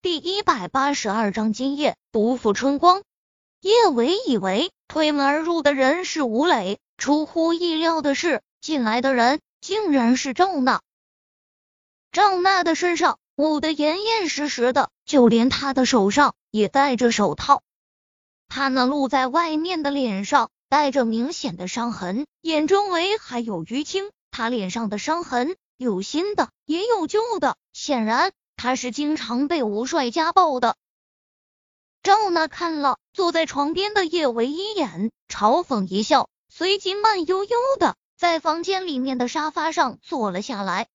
第一百八十二章，今夜不负春光。叶伟以为推门而入的人是吴磊，出乎意料的是，进来的人竟然是赵娜。赵娜的身上捂得严严实实的，就连她的手上也戴着手套。她那露在外面的脸上带着明显的伤痕，眼周围还有淤青。她脸上的伤痕有新的，也有旧的，显然。他是经常被吴帅家暴的。赵娜看了坐在床边的叶维一眼，嘲讽一笑，随即慢悠悠的在房间里面的沙发上坐了下来。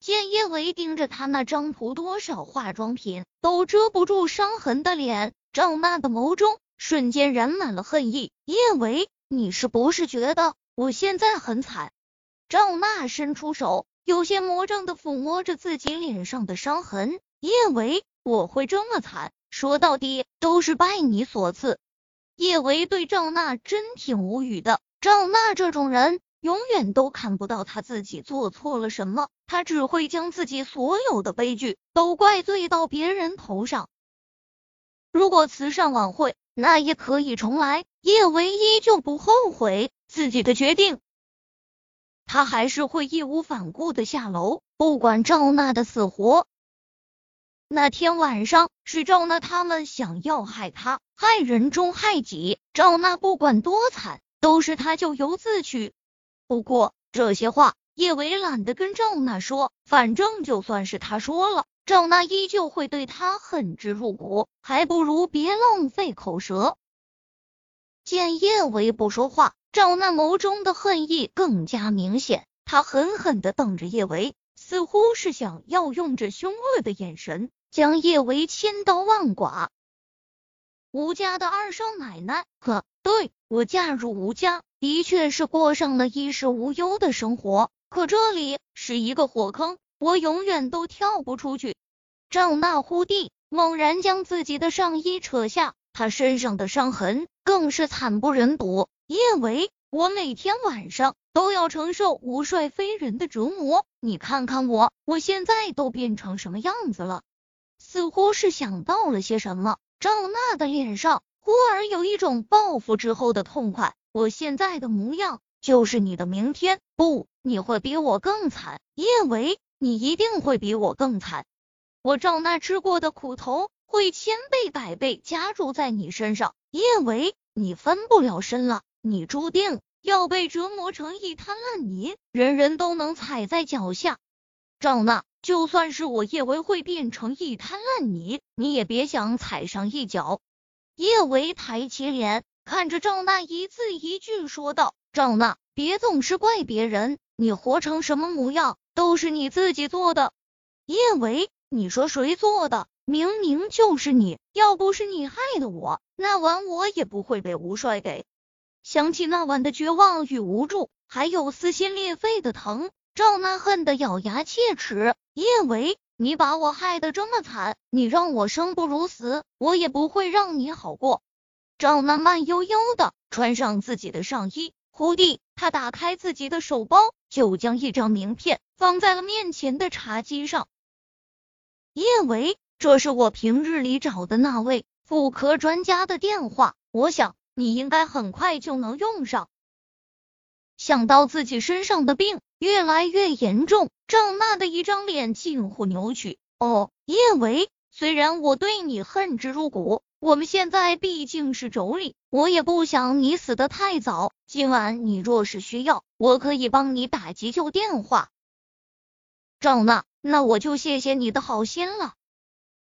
见叶维盯着他那张涂多少化妆品都遮不住伤痕的脸，赵娜的眸中瞬间燃满了恨意。叶维，你是不是觉得我现在很惨？赵娜伸出手。有些魔怔的抚摸着自己脸上的伤痕，叶维，我会这么惨，说到底都是拜你所赐。叶维对赵娜真挺无语的，赵娜这种人永远都看不到他自己做错了什么，他只会将自己所有的悲剧都怪罪到别人头上。如果慈善晚会那也可以重来，叶维依旧不后悔自己的决定。他还是会义无反顾的下楼，不管赵娜的死活。那天晚上是赵娜他们想要害他，害人终害己。赵娜不管多惨，都是他咎由自取。不过这些话叶维懒得跟赵娜说，反正就算是他说了，赵娜依旧会对他恨之入骨，还不如别浪费口舌。见叶维不说话。赵娜眸中的恨意更加明显，他狠狠的瞪着叶维，似乎是想要用着凶恶的眼神将叶维千刀万剐。吴家的二少奶奶，可对我嫁入吴家，的确是过上了衣食无忧的生活，可这里是一个火坑，我永远都跳不出去。赵娜忽地猛然将自己的上衣扯下，他身上的伤痕更是惨不忍睹。叶维，我每天晚上都要承受无帅非人的折磨，你看看我，我现在都变成什么样子了？似乎是想到了些什么，赵娜的脸上忽而有一种报复之后的痛快。我现在的模样就是你的明天，不，你会比我更惨，叶维，你一定会比我更惨。我赵娜吃过的苦头会千倍百倍加注在你身上，叶维，你翻不了身了。你注定要被折磨成一滩烂泥，人人都能踩在脚下。赵娜，就算是我叶维会变成一滩烂泥，你也别想踩上一脚。叶维抬起脸，看着赵娜，一字一句说道：“赵娜，别总是怪别人，你活成什么模样，都是你自己做的。”叶维，你说谁做的？明明就是你，要不是你害的我，那晚我也不会被吴帅给。想起那晚的绝望与无助，还有撕心裂肺的疼，赵娜恨得咬牙切齿。叶维，你把我害得这么惨，你让我生不如死，我也不会让你好过。赵娜慢悠悠的穿上自己的上衣，忽地，她打开自己的手包，就将一张名片放在了面前的茶几上。叶维，这是我平日里找的那位妇科专家的电话，我想。你应该很快就能用上。想到自己身上的病越来越严重，赵娜的一张脸近乎扭曲。哦，叶维，虽然我对你恨之入骨，我们现在毕竟是妯娌，我也不想你死的太早。今晚你若是需要，我可以帮你打急救电话。赵娜，那我就谢谢你的好心了。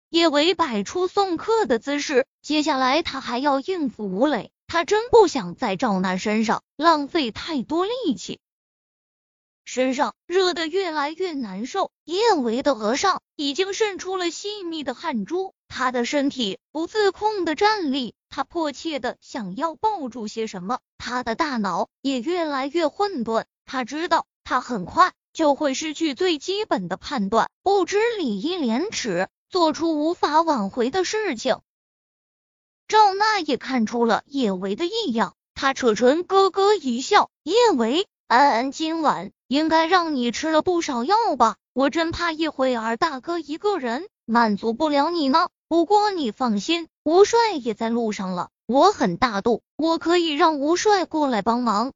叶维摆出送客的姿势，接下来他还要应付吴磊。他真不想在赵娜身上浪费太多力气，身上热得越来越难受。叶维的额上已经渗出了细密的汗珠，他的身体不自控的站立，他迫切的想要抱住些什么，他的大脑也越来越混沌。他知道，他很快就会失去最基本的判断，不知礼义廉耻，做出无法挽回的事情。赵娜也看出了叶维的异样，她扯唇咯咯一笑：“叶维，安安今晚应该让你吃了不少药吧？我真怕一会儿大哥一个人满足不了你呢。不过你放心，吴帅也在路上了。我很大度，我可以让吴帅过来帮忙。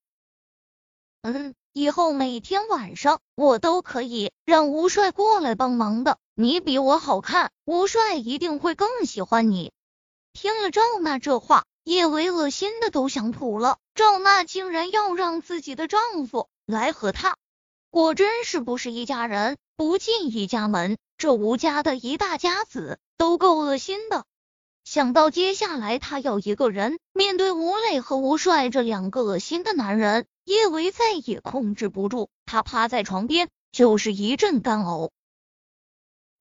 嗯，以后每天晚上我都可以让吴帅过来帮忙的。你比我好看，吴帅一定会更喜欢你。听了赵娜这话，叶维恶心的都想吐了。赵娜竟然要让自己的丈夫来和她，果真是不是一家人不进一家门。这吴家的一大家子都够恶心的。想到接下来他要一个人面对吴磊和吴帅这两个恶心的男人，叶维再也控制不住，他趴在床边就是一阵干呕。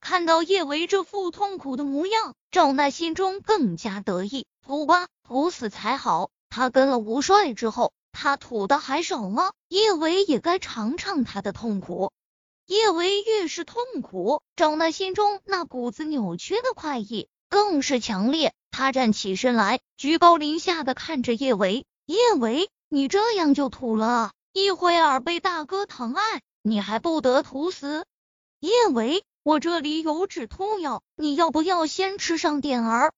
看到叶维这副痛苦的模样，赵娜心中更加得意，吐吧，吐死才好。他跟了吴帅之后，他吐的还少吗？叶维也该尝尝他的痛苦。叶维越是痛苦，赵娜心中那股子扭曲的快意。更是强烈，他站起身来，居高临下的看着叶维。叶维，你这样就吐了，一会儿被大哥疼爱，你还不得吐死？叶维，我这里有止吐药，你要不要先吃上点儿？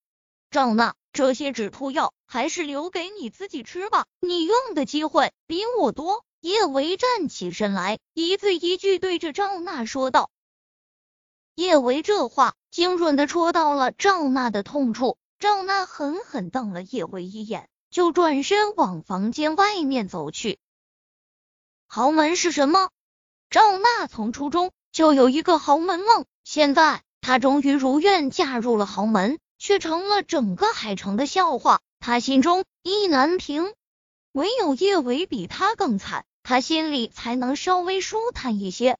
赵娜，这些止吐药还是留给你自己吃吧，你用的机会比我多。叶维站起身来，一字一句对着赵娜说道。叶维这话精准的戳到了赵娜的痛处，赵娜狠狠瞪了叶维一眼，就转身往房间外面走去。豪门是什么？赵娜从初中就有一个豪门梦，现在她终于如愿嫁入了豪门，却成了整个海城的笑话，她心中意难平。唯有叶伟比她更惨，她心里才能稍微舒坦一些。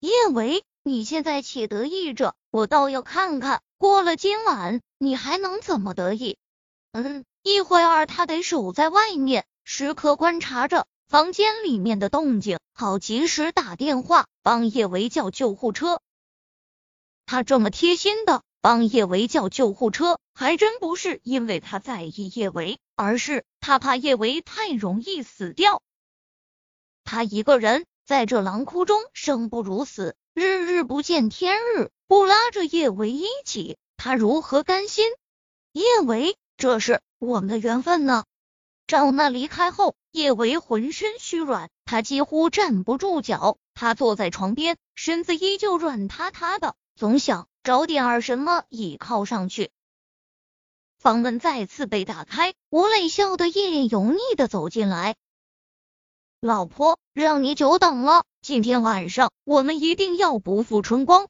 叶伟。你现在且得意着，我倒要看看过了今晚你还能怎么得意。嗯，一会儿他得守在外面，时刻观察着房间里面的动静，好及时打电话帮叶维叫救护车。他这么贴心的帮叶维叫救护车，还真不是因为他在意叶维，而是他怕叶维太容易死掉。他一个人在这狼窟中生不如死。日日不见天日，不拉着叶维一起，他如何甘心？叶维，这是我们的缘分呢。赵娜离开后，叶维浑身虚软，他几乎站不住脚。他坐在床边，身子依旧软塌塌的，总想找点儿什么倚靠上去。房门再次被打开，吴磊笑得一脸油腻的走进来。老婆，让你久等了。今天晚上我们一定要不负春光。